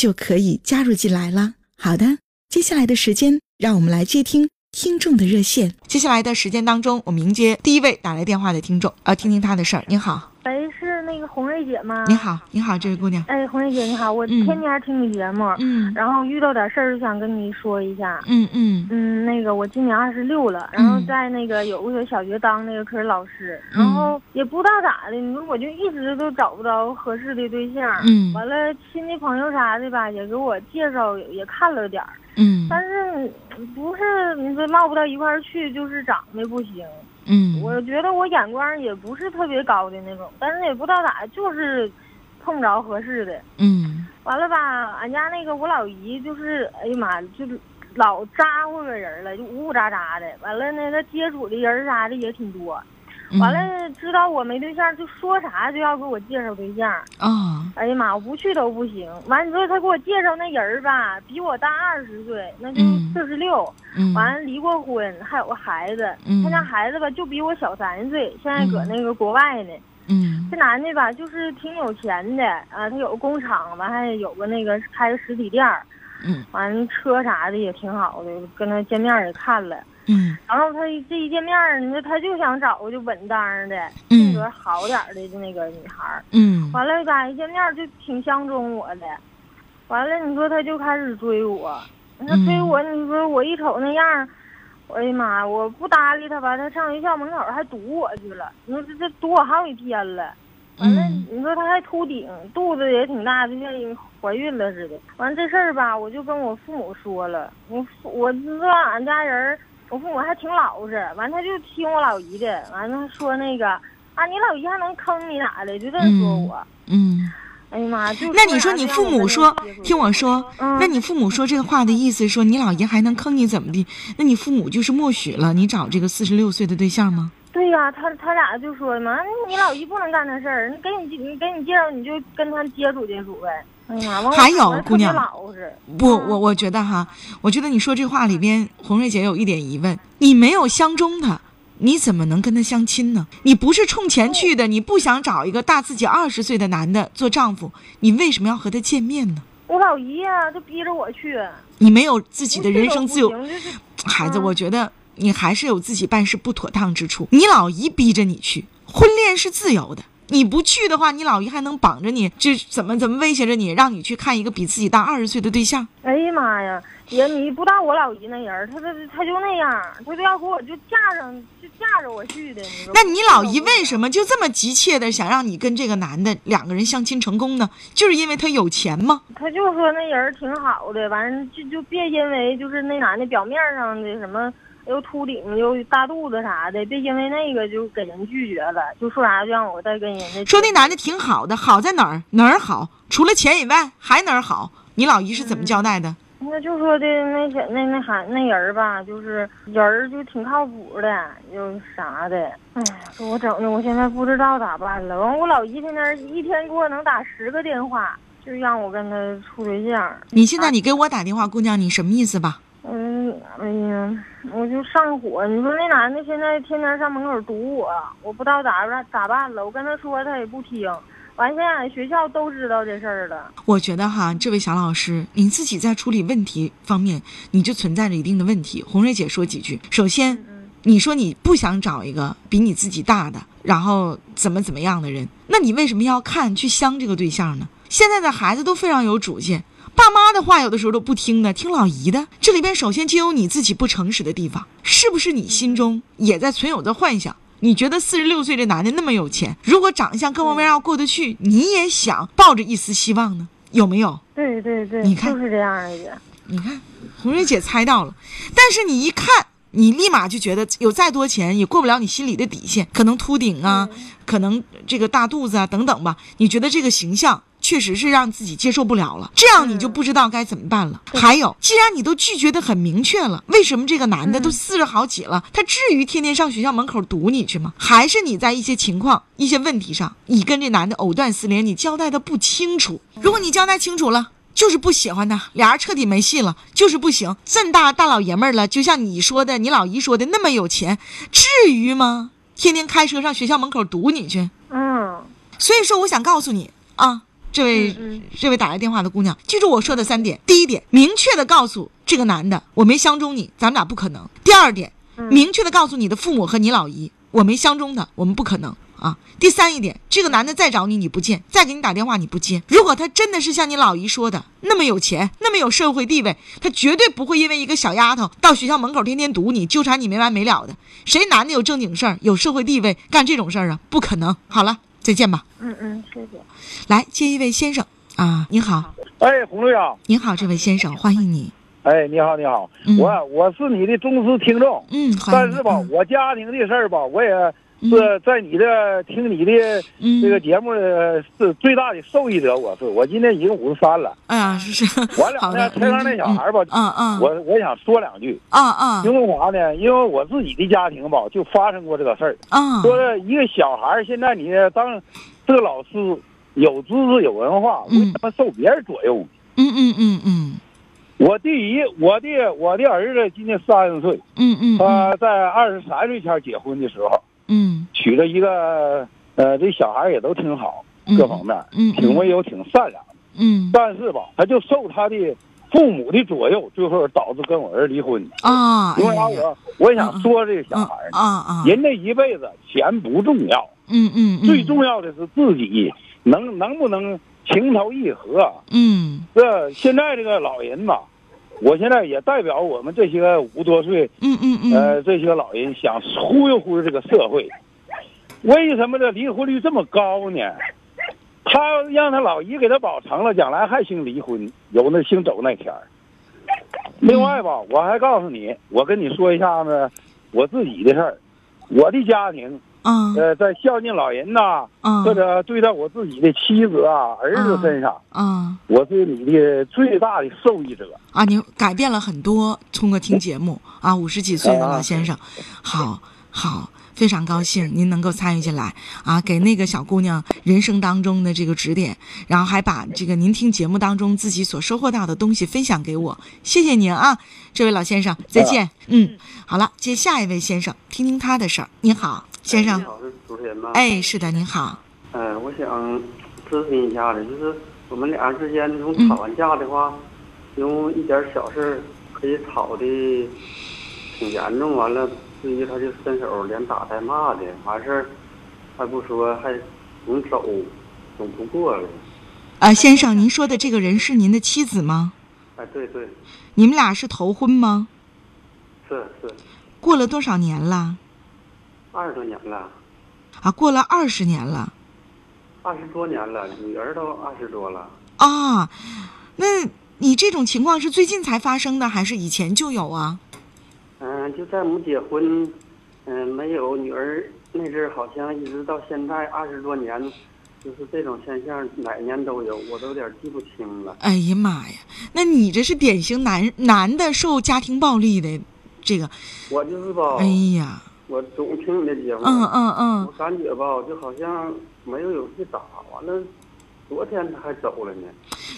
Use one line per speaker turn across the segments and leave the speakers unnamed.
就可以加入进来了。好的，接下来的时间，让我们来接听听众的热线。接下来的时间当中，我们迎接第一位打来电话的听众，呃，听听他的事儿。您好，
喂，是那个红瑞姐吗？
你好，你好，这位姑娘。
哎，红瑞姐你好，我天天听你节目，
嗯，
然后遇到点事儿就想跟你说一下，
嗯嗯。
嗯，那个我今年二十六了，然后在那个有个小学当那个科任老师，然后也不知道咋的，你说我就一直都找不着合适的对象，
嗯，
完了亲戚朋友啥的吧，也给我介绍也看了点儿，
嗯，
但是不是你说唠不到一块儿去，就是长得不行。
嗯，
我觉得我眼光也不是特别高的那种，但是也不知道咋，就是碰不着合适的。
嗯，
完了吧，俺家那个我老姨就是，哎呀妈，就是老咋呼个人了，就呜呜喳喳的。完了呢，她接触的人啥的也挺多。完了，知道我没对象，就说啥就要给我介绍对象。
啊！
哎呀妈，我不去都不行。完，之后他给我介绍那人吧，比我大二十岁，那就四十六。完，离过婚，还有个孩子。他家孩子吧，就比我小三岁，现在搁那个国外呢。
嗯。
这男的吧，就是挺有钱的啊，他有个工厂，完还有个那个开个实体店儿。
嗯。
完，车啥的也挺好的，跟他见面也看了。
嗯，
然后他这一见面，你说他就想找个就稳当的、性格好点的那个女孩
嗯，
完了吧，一见面就挺相中我的。完了，你说他就开始追我，他追我，你说我一瞅那样，我的妈，我不搭理他吧，他上学校门口还堵我去了。你说这这堵我好几天了。完了，你说他还秃顶，肚子也挺大，就像怀孕了似的。完这事儿吧，我就跟我父母说了，我我知道俺家人。我父母还挺老实，完他就听我老姨的，完了说那个啊，你老姨还能坑你咋的？就这么说我。
嗯。
哎呀妈！就
那你说你父母说，听我说，那你父母说这个话的意思，说你老姨还能坑你怎么的？那你父母就是默许了你找这个四十六岁的对象吗？
对呀，他他俩就说嘛，你老姨不能干那事儿，你给你你给你介绍，你就跟他接触接触呗。
还有姑娘，不，
我
我觉得哈，我觉得你说这话里边，红瑞姐有一点疑问：你没有相中他，你怎么能跟他相亲呢？你不是冲钱去的，你不想找一个大自己二十岁的男的做丈夫，你为什么要和他见面呢？
我老姨呀，就逼着我去。
你没有自己的人生自由，孩子，我觉得你还是有自己办事不妥当之处。你老姨逼着你去，婚恋是自由的。你不去的话，你老姨还能绑着你，这怎么怎么威胁着你，让你去看一个比自己大二十岁的对象？
哎呀妈呀，姐，你不知道我老姨那人，她她她就那样，她就要给我就架上，就架着我去的。
那你老姨为什么就这么急切的想让你跟这个男的两个人相亲成功呢？就是因为他有钱吗？
他就说那人挺好的，完就就别因为就是那男的表面上的什么。又秃顶又大肚子啥的，别因为那个就给人拒绝了，就说啥就让我再跟人家
说那男的挺好的，好在哪儿哪儿好？除了钱以外还哪儿好？你老姨是怎么交代的？
那就说的那些那那啥那人吧，就是人就挺靠谱的，又啥的。哎呀，给我整的，我现在不知道咋办了。完，我老姨现在一天给我能打十个电话，就让我跟他处对象。
你现在你给我打电话，姑娘，你什么意思吧？
嗯，哎呀，我就上火。你说那男的现在天天上门口堵我，我不知道咋办咋办了。我跟他说，他也不听。完，现在俺学校都知道这事儿了。
我觉得哈，这位小老师，你自己在处理问题方面，你就存在着一定的问题。红瑞姐说几句。首先，你说你不想找一个比你自己大的，然后怎么怎么样的人，那你为什么要看去相这个对象呢？现在的孩子都非常有主见。爸妈的话有的时候都不听的，听老姨的。这里边首先就有你自己不诚实的地方，是不是你心中也在存有着幻想？你觉得四十六岁这男的那么有钱，如果长相各方面要过得去，你也想抱着一丝希望呢？有没有？
对对对，
你看
就是这样的。
你看，红瑞姐猜到了，但是你一看，你立马就觉得有再多钱也过不了你心里的底线，可能秃顶啊，可能这个大肚子啊等等吧。你觉得这个形象确实是让自己接受不了了，这样你就不知道该怎么办了。还有，既然你都拒绝的很明确了，为什么这个男的都四十好几了，他至于天天上学校门口堵你去吗？还是你在一些情况、一些问题上，你跟这男的藕断丝连，你交代的不清楚？如果你交代清楚了。就是不喜欢他，俩人彻底没戏了，就是不行。这么大大老爷们儿了，就像你说的，你老姨说的那么有钱，至于吗？天天开车上学校门口堵你去。
嗯。
所以说，我想告诉你啊，这位这位打来电话的姑娘，记住我说的三点：第一点，明确的告诉这个男的，我没相中你，咱们俩不可能；第二点，明确的告诉你的父母和你老姨，我没相中他，我们不可能。啊，第三一点，这个男的再找你你不见，再给你打电话你不接。如果他真的是像你老姨说的那么有钱，那么有社会地位，他绝对不会因为一个小丫头到学校门口天天堵你，纠缠你没完没了的。谁男的有正经事儿，有社会地位干这种事儿啊？不可能。好了，再见吧。
嗯嗯，谢谢。
来接一位先生啊，你好。
哎，洪队长。
你好，这位先生，欢迎你。
哎，你好，你好。我我是你的忠实听众。
嗯，
但是吧，我家庭的事儿吧，我也。是在你的听你的这个节目是最大的受益者，我是我今年已经五十三了。
哎呀，是是。
我俩呢，才上那小孩吧，
嗯嗯，
我我想说两句。
啊啊。
因为啥呢？因为我自己的家庭吧，就发生过这个事儿。
啊。
说一个小孩现在你当这个老师有知识有文化，为什么受别人左右？
嗯嗯嗯嗯。
我第一，我的我的儿子今年三十岁。
嗯嗯。
他在二十三岁前结婚的时候。
嗯，
娶了一个，呃，这小孩也都挺好，各方面，
嗯，
挺温柔，挺善良的，
嗯，
但是吧，他就受他的父母的左右，最后导致跟我儿离婚
啊。
因为啥？我我想说这个小孩
啊啊，
人这一辈子钱不重要，
嗯嗯，
最重要的是自己能能不能情投意合，
嗯，
这现在这个老人吧。我现在也代表我们这些五十多岁，
嗯嗯嗯，
呃，这些老人想忽悠忽悠这个社会。为什么这离婚率这么高呢？他让他老姨给他保成了，将来还兴离婚，有那兴走那天儿。另外吧，我还告诉你，我跟你说一下子我自己的事儿，我的家庭。
嗯，
呃，在孝敬老人呐，或者对待我自己的妻子啊、儿子身上，
嗯，
我是你的最大的受益者
啊！你改变了很多，通过听节目啊，五十几岁的老先生，好好。非常高兴您能够参与进来啊，给那个小姑娘人生当中的这个指点，然后还把这个您听节目当中自己所收获到的东西分享给我，谢谢您啊，这位老先生，再见。嗯，好了，接下一位先生，听听他的事儿。您好，先生。
好，是主持人吗？
哎，是的，您好。
嗯，我想咨询一下子，就是我们俩之间，这种吵完架的话，因为一点小事可以吵的挺严重，完了。至于他就伸手连打带骂的，完事儿还不说，还总走，总不过来。
啊，先生，您说的这个人是您的妻子吗？
哎，对对。
你们俩是头婚吗？
是是。
过了多少年了？
二十多年了。
啊，过了二十年了。
二十多年了，女儿都二十多了。
啊，那你这种情况是最近才发生的，还是以前就有啊？
嗯，就在我们结婚，嗯，没有女儿那阵儿，好像一直到现在二十多年，就是这种现象，哪年都有，我都有点记不清了。
哎呀妈呀，那你这是典型男男的受家庭暴力的这个。
我就是吧。
哎呀。
我总听你的节目。
嗯嗯嗯。
我感觉吧，就好像没有勇气打，完了，昨天他还走了呢。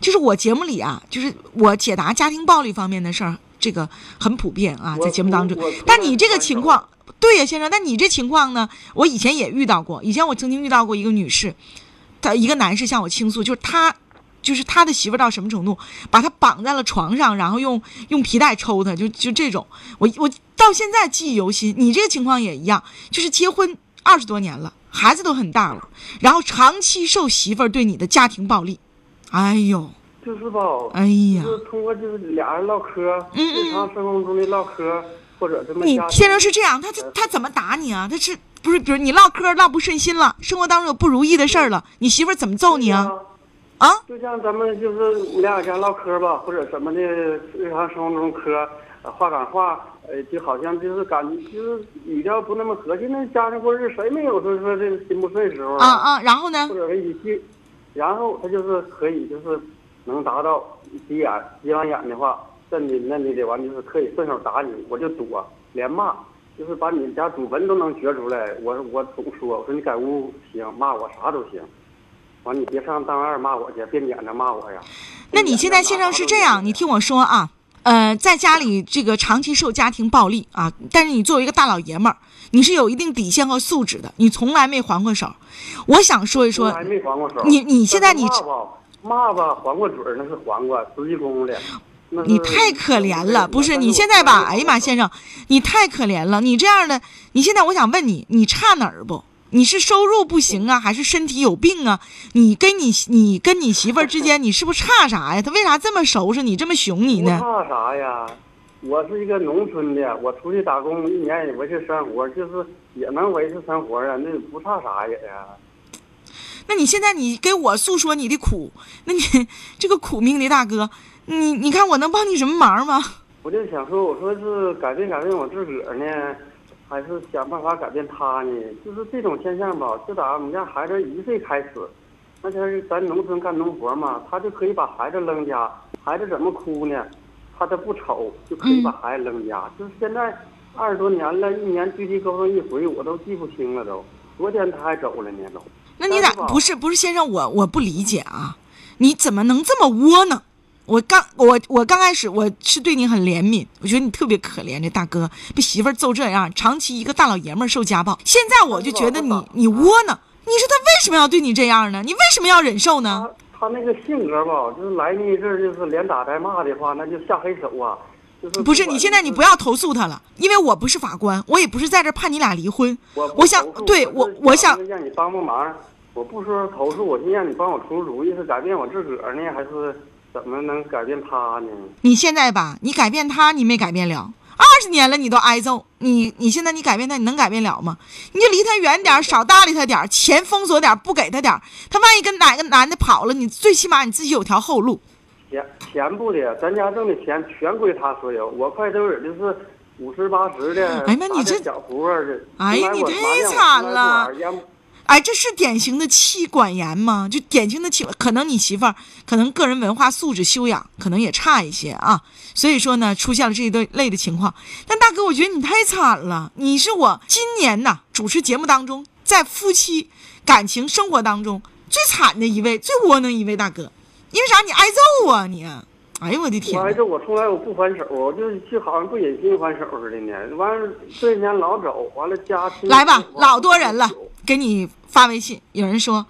就是我节目里啊，就是我解答家庭暴力方面的事儿。这个很普遍啊，在节目当中。但你这个情况，对呀，先生。但你这情况呢？我以前也遇到过。以前我曾经遇到过一个女士，她一个男士向我倾诉，就是他，就是他的媳妇到什么程度，把他绑在了床上，然后用用皮带抽他，就就这种。我我到现在记忆犹新。你这个情况也一样，就是结婚二十多年了，孩子都很大了，然后长期受媳妇儿对你的家庭暴力。哎呦，
就是吧，
哎呀
就，是通过就是俩人唠嗑，日常生活中的唠嗑，或者这么
你先生是这样，他他他怎么打你啊？他是不是比如你唠嗑唠不顺心了，生活当中有不如意的事儿了，你媳妇儿怎么揍你啊？啊？
就像咱们就是你俩家唠嗑吧，或者什么的日常生活中嗑，呃话赶话，呃，就好像就是感就是语调不那么和气。那家庭过日谁没有说说这个心不顺时候
啊啊，然后呢
或？者是语气，然后他就是可以就是能达到急眼，急完眼的话，真的那你得完就是可以顺手打你，我就躲，连骂，就是把你家祖坟都能掘出来。我我总说，我说你在屋行，骂我啥都行，完你别上当二骂我去，别撵着骂我呀。
那你现在先生是这样，你听我说啊，呃，在家里这个长期受家庭暴力啊，但是你作为一个大老爷们儿，你是有一定底线和素质的，你从来没还过手。我想说一说
没还过手。
你你现在你
骂吧还过嘴儿那是还过，实际功夫的。那是
你太可怜了，不是你现在吧？哎呀妈，先生，你太可怜了，你这样的，你现在我想问你，你差哪儿不？你是收入不行啊，还是身体有病啊？你跟你你跟你媳妇儿之间，你是不是差啥呀？他为啥这么收拾你，这么熊你呢？
不怕啥呀？我是一个农村的，我出去打工一年也维持生活，就是也能维持生活啊，那不差啥也呀。
那你现在你给我诉说你的苦，那你 这个苦命的大哥，你你看我能帮你什么忙吗？
我就想说，我说是改变改变我自个儿呢，还是想办法改变他呢？就是这种现象吧，就打我们家孩子一岁开始，那天是咱农村干农活嘛，他就可以把孩子扔家，孩子怎么哭呢？他都不瞅，就可以把孩子扔家。就是现在二十多年了，一年最低沟通一回，我都记不清了都。昨天他还走了呢都。
那你咋不是不是先生我我不理解啊？你怎么能这么窝囊？我刚我我刚开始我是对你很怜悯，我觉得你特别可怜，这大哥被媳妇儿揍这样，长期一个大老爷们儿受家暴，现在我就觉得你你窝囊。你说他为什么要对你这样呢？你为什么要忍受呢？
他他那个性格吧，就是来那一阵儿就是连打带骂的话，那就下黑手啊。就是
不是，你现在你不要投诉他了，因为我不是法官，我也不是在这儿判你俩离婚。
我
我想对我我想
让你帮帮忙。我不说投诉，我是让你帮我出出主意，是改变我自个儿呢，还是怎么能改变他呢？
你现在吧，你改变他，你没改变了。二十年了，你都挨揍，你你现在你改变他，你能改变了吗？你就离他远点儿，少搭理他点儿，钱封锁点，不给他点儿。他万一跟哪个男的跑了，你最起码你自己有条后路。
钱钱不的，咱家挣的钱全归他所有，我快兜儿就是五十八十的，
哎呀妈你这。哎呀你太惨了哎，这是典型的妻管严吗？就典型的妻，可能你媳妇儿可能个人文化素质修养可能也差一些啊，所以说呢，出现了这一对类的情况。但大哥，我觉得你太惨了，你是我今年呐主持节目当中，在夫妻感情生活当中最惨的一位、最窝囊一位大哥。因为啥？你挨揍啊你！哎呦我的天哪！
我挨揍，我从来我不还手，我就就好像不忍心还手似的呢。完了这一年老走，完了家亲
来吧，老多人了，给你发微信，有人说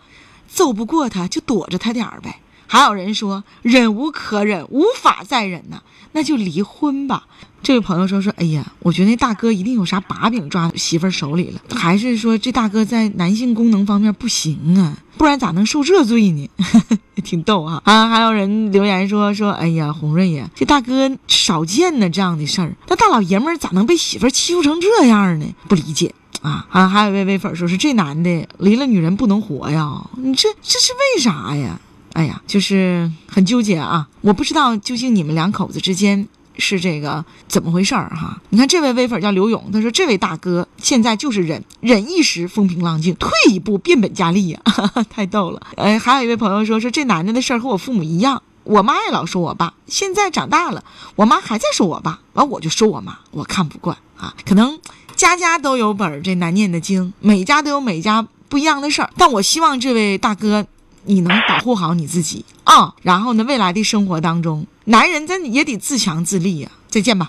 揍不过他就躲着他点儿呗，还有人说忍无可忍，无法再忍呐，那就离婚吧。这位朋友说说，哎呀，我觉得那大哥一定有啥把柄抓媳妇儿手里了，还是说这大哥在男性功能方面不行啊？不然咋能受这罪呢？挺逗啊！啊，还有人留言说说，哎呀，红瑞呀，这大哥少见呢这样的事儿，那大老爷们儿咋能被媳妇儿欺负成这样呢？不理解。啊啊！还有一位微粉说是这男的离了女人不能活呀，你这这是为啥呀？哎呀，就是很纠结啊！我不知道究竟你们两口子之间是这个怎么回事儿哈？你看这位微粉叫刘勇，他说这位大哥现在就是忍忍一时风平浪静，退一步变本加厉呀、太逗了。哎，还有一位朋友说说这男的的事儿和我父母一样，我妈也老说我爸，现在长大了，我妈还在说我爸，完我就说我妈，我看不惯啊，可能。家家都有本这难念的经，每家都有每家不一样的事儿。但我希望这位大哥，你能保护好你自己啊。然后呢，未来的生活当中，男人咱也得自强自立呀、再见吧。